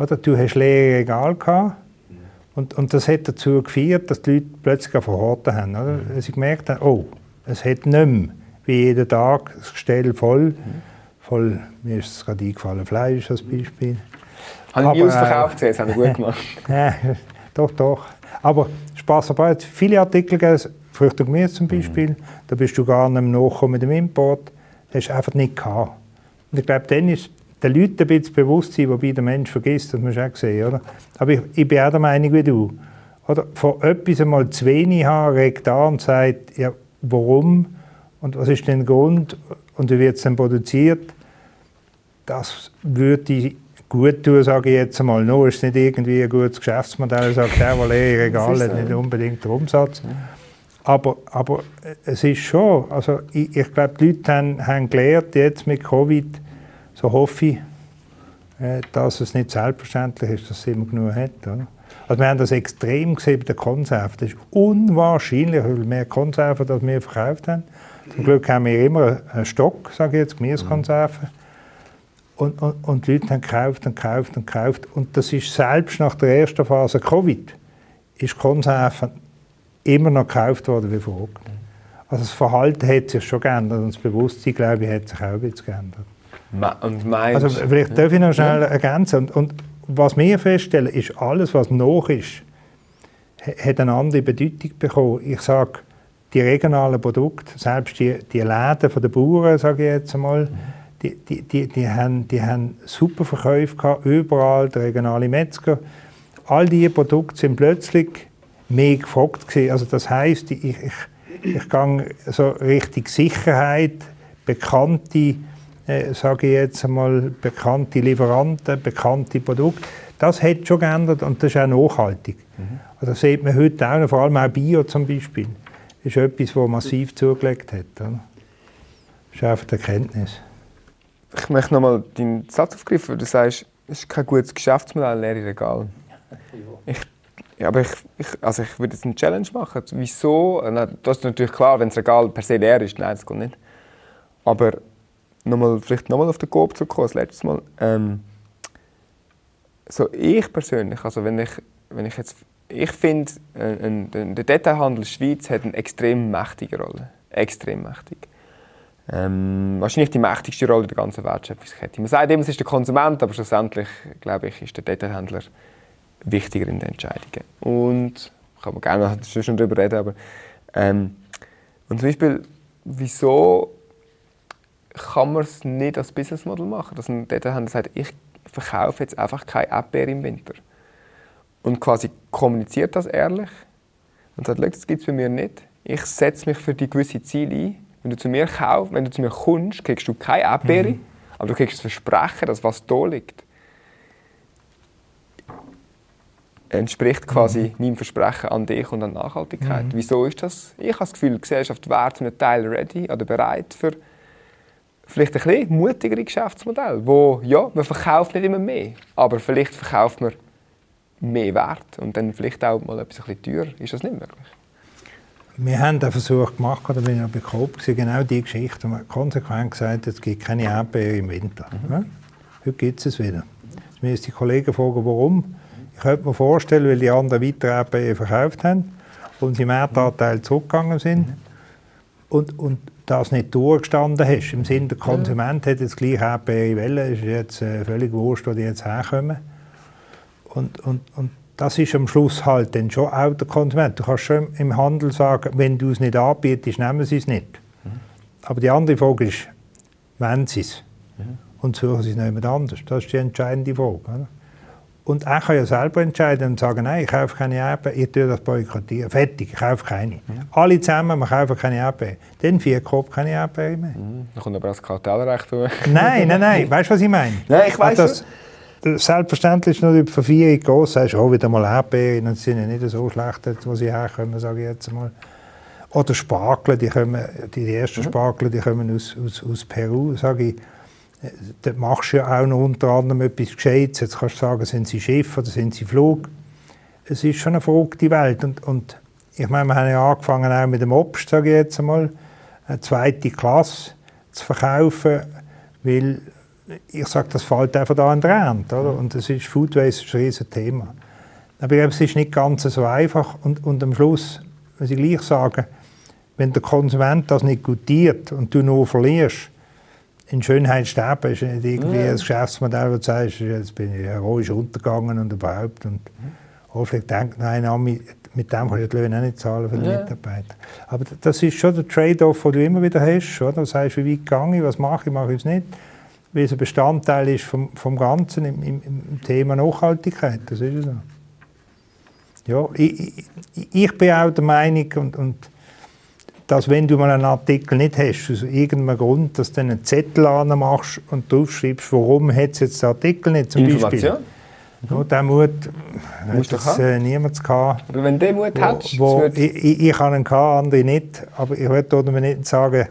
Speaker 3: oder, du hast leere Regal gehabt und, und das hat dazu geführt, dass die Leute plötzlich verhorten haben, oder? Dass sie gemerkt haben, oh, es hat nicht mehr wie jeden Tag das Gestell voll, voll, mir ist es gerade eingefallen, Fleisch als Beispiel.
Speaker 2: Habe ich nie ausverkauft gesehen, das haben wir gut gemacht.
Speaker 3: doch, doch. Aber Spaß dabei, viele Artikel gegeben, Früchte und Gemüse zum Beispiel, mhm. da bist du gar nicht mehr nachgekommen mit dem Import, hast du einfach nicht gehabt. Und ich glaube, dann ist den Leuten ein bisschen bewusst sein, wobei der Mensch vergisst, das musst du auch sehen, oder? Aber ich, ich bin auch der Meinung wie du. Oder von etwas einmal zu wenig haben, regt an und sagt, ja, warum und was ist denn der Grund und wie wird es dann produziert, das würde ich gut tun, sage ich jetzt einmal. Nur ist es nicht irgendwie ein gutes Geschäftsmodell, sagt der, der leere Regal hat nicht unbedingt den Umsatz. Aber, aber es ist schon, also ich, ich glaube, die Leute haben, haben gelernt, jetzt mit Covid, so hoffe ich, äh, dass es nicht selbstverständlich ist, dass es immer genug hat. Oder? Also wir haben das extrem gesehen bei den Konserven. Das ist unwahrscheinlich, wie mehr Konserven, als wir verkauft haben. Zum Glück haben wir immer einen Stock, sage ich jetzt, Gemüsekonserven. Und, und, und die Leute haben gekauft und gekauft und gekauft. Und das ist selbst nach der ersten Phase Covid, ist Konserven immer noch gekauft worden wie vorher. Also das Verhalten hat sich schon geändert und das Bewusstsein, glaube ich, hat sich auch ein bisschen geändert.
Speaker 2: Und meinst,
Speaker 3: also vielleicht darf ich noch schnell ja. ergänzen. Und, und was wir feststellen, ist, alles, was noch ist, hat eine andere Bedeutung bekommen. Ich sage, die regionalen Produkte, selbst die, die Läden der Bauern, sage ich jetzt einmal, die, die, die, die, haben, die haben super Verkäufe gehabt, überall, der regionale Metzger. All diese Produkte sind plötzlich mehr gefragt gewesen. Also das heisst, ich, ich, ich gehe so Richtung Sicherheit, bekannte äh, sage ich jetzt einmal, bekannte Lieferanten, bekannte Produkte. Das hat schon geändert und das ist auch nachhaltig. Mhm. Also das sieht man heute auch, vor allem auch Bio zum Beispiel, ist etwas, das massiv zugelegt hat. Oder? Das ist einfach die Erkenntnis.
Speaker 2: Ich möchte nochmal deinen Satz aufgreifen, du sagst, es ist kein gutes Geschäftsmodell, leere Regal. Ich, ja, aber ich, ich, also ich würde jetzt eine Challenge machen. Wieso? Das ist natürlich klar, wenn das Regal per se leer ist, nein, das geht nicht. Aber nochmal, vielleicht nochmal auf den Coop zurückkommen, das letzte Mal. Ähm, so ich persönlich, also wenn ich, wenn ich jetzt, ich finde, äh, der Detailhandel Schweiz hat eine extrem mächtige Rolle. Extrem mächtig. Ähm, wahrscheinlich die mächtigste Rolle der ganzen Wertschöpfungskette. Man sagt immer, es ist der Konsument, aber schlussendlich, glaube ich, ist der Detailhändler wichtiger in den Entscheidungen. Und, kann man gerne schon darüber reden, aber ähm, und zum Beispiel, wieso kann man es nicht als Businessmodell machen. Dass man dort haben gesagt, ich verkaufe jetzt einfach keine Erdbeere im Winter. Und quasi kommuniziert das ehrlich und sagt, das gibt es bei mir nicht. Ich setze mich für die gewisse Ziele ein. Wenn du zu mir kaufst, wenn du zu mir kommst, kriegst du keine Erdbeere, mhm. aber du kriegst das Versprechen, dass was da liegt, entspricht quasi mhm. meinem Versprechen an dich und an Nachhaltigkeit. Mhm. Wieso ist das? Ich habe das Gefühl, die Gesellschaft wäre zu einem Teil ready oder bereit für vielleicht ein bisschen mutigere Geschäftsmodell, wo ja, man verkauft nicht immer mehr, aber vielleicht verkauft man mehr Wert und dann vielleicht auch mal etwas ein bisschen teurer. Ist das nicht möglich?
Speaker 3: Wir haben den Versuch gemacht, da bin ich bei Coop, genau die Geschichte, wo man konsequent gesagt es gibt keine Erdbeeren im Winter. Mhm. Heute gibt es es wieder. Jetzt müssen die Kollegen fragen, warum. Ich könnte mir vorstellen, weil die anderen weiter Erdbeeren verkauft haben und sie im Erdteil zurückgegangen sind. Mhm. Und, und das nicht durchgestanden hast. Im Sinne, der Konsument hat jetzt gleich Erdbeere Welle, ist jetzt äh, völlig wurscht, wo die jetzt herkommen. Und, und, und das ist am Schluss halt dann schon auch der Konsument. Du kannst schon im Handel sagen, wenn du es nicht anbietest, nehmen sie es nicht. Mhm. Aber die andere Frage ist, wenn sie es? Mhm. Und suchen sie es nicht anders. Das ist die entscheidende Frage. Oder? Und er kann ja selber entscheiden und sagen, nein, ich kaufe keine Erdbeeren, ich tue das boykottieren. Fertig, ich kaufe keine. Mhm. Alle zusammen, wir kaufen keine Erdbeeren. Dann vier Kopf keine Erdbeeren mehr.
Speaker 2: Mhm. Dann kommt aber das Kartellrecht durch.
Speaker 3: Nein, nein, nein. Weißt du, was ich meine?
Speaker 2: Nein, ich weiß
Speaker 3: das. Selbstverständlich ist nur die Vervierung groß. Sagst oh, wieder mal Erdbeeren, und sind ja nicht so schlecht, wo sie herkommen, sage ich jetzt mal. Oder Spargel, die, kommen, die ersten mhm. Spargel, die kommen aus, aus, aus Peru, sage ich Dort machst du ja auch noch unter anderem etwas Gescheites. Jetzt kannst du sagen, sind sie Schiff oder sind sie Flug. Es ist schon eine verrückte Welt. Und, und ich meine, wir haben ja angefangen auch mit dem Obst, sage ich jetzt einmal, eine zweite Klasse zu verkaufen, weil ich sage, das fällt einfach da an der. Oder? Und das ist Food Waste ist ein riesiges Thema. Aber ich glaube, es ist nicht ganz so einfach. Und, und am Schluss, muss ich gleich sagen, wenn der Konsument das nicht gutiert und du nur verlierst, in Schönheit sterben ist nicht irgendwie ja. ein Geschäftsmodell, wo du sagst, jetzt bin ich heroisch untergegangen und überhaupt. Und Hoffentlich denkt, nein, mit dem kannst du die Löhne auch nicht zahlen für die ja. Mitarbeiter. Aber das ist schon der Trade-off, den du immer wieder hast. Oder? Du sagst, wie weit gehe ich, was mache ich, mache ich es nicht. Weil es ein Bestandteil ist vom, vom Ganzen im, im, im Thema Nachhaltigkeit. Das ist so. Ja, ich, ich, ich bin auch der Meinung, und, und dass wenn du mal einen Artikel nicht hast, aus irgendeinem Grund, dass du einen Zettel anmachst und draufschreibst, warum hat es jetzt den Artikel nicht zum Beispiel. Mhm. Ja, den Mut hat es äh, niemand gehabt.
Speaker 2: Aber wenn du Mut
Speaker 3: hast, wo, ich, ich, ich habe ihn gehabt, andere nicht, aber ich würde mir nicht sagen,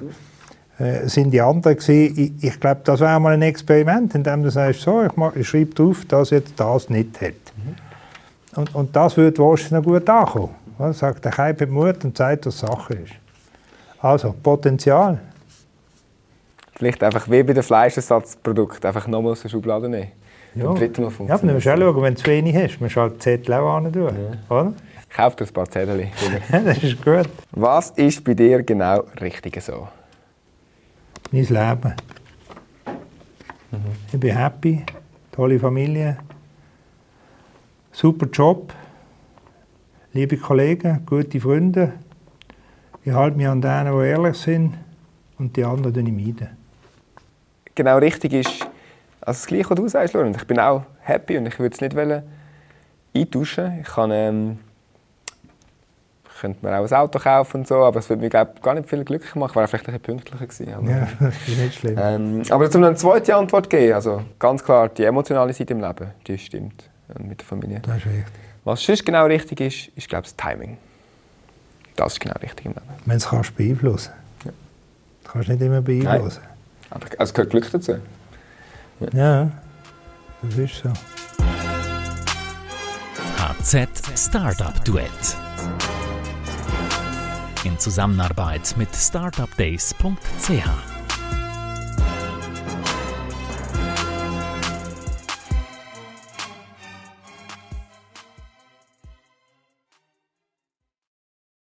Speaker 3: äh, sind die anderen gewesen. Ich, ich glaube, das wäre mal ein Experiment, in dem du sagst, so, ich, mach, ich schreibe drauf, dass jetzt das nicht hat. Mhm. Und, und das würde wahrscheinlich noch gut ankommen. Sagt der Kai mit Mut und sagt, was Sache ist. Also, Potenzial.
Speaker 2: Vielleicht einfach wie bei den Fleischersatzprodukten, einfach nochmal aus der Schublade nehmen.
Speaker 3: Ja, Mal ja aber du musst auch schauen, wenn du zu wenig hast, musst du halt Zettel auch an tun, ja. oder?
Speaker 2: Kauf dir ein paar Zettel.
Speaker 3: das ist gut.
Speaker 2: Was ist bei dir genau richtig so?
Speaker 3: Mein Leben. Mhm. Ich bin happy, tolle Familie, super Job, liebe Kollegen, gute Freunde. Ich halte mich an denen, die ehrlich sind, und die anderen ich meiden.
Speaker 2: Genau richtig ist, also das Gleiche, was du sagst, Lorenz. Ich bin auch happy und ich würde es nicht wollen eintauschen. Ich kann, ähm, ich könnte mir auch ein Auto kaufen und so, aber es würde mir glaub, gar nicht viel glücklicher machen. Wäre vielleicht ein bisschen pünktlicher gewesen.
Speaker 3: Aber, ja, das ist nicht schlimm.
Speaker 2: Ähm, aber um eine zweite Antwort geben, also ganz klar, die emotionale Seite im Leben, die stimmt äh, mit der Familie.
Speaker 3: Das ist richtig.
Speaker 2: Was sonst genau richtig ist, ist glaube ich das Timing. Das ist genau richtig.
Speaker 3: Wenn es kannst beeinflussen. Ja. Du kannst nicht immer beeinflussen. Nein.
Speaker 2: Aber es gehört Glück dazu.
Speaker 3: Ja. ja, das ist so.
Speaker 1: HZ Startup Duett. In Zusammenarbeit mit startupdays.ch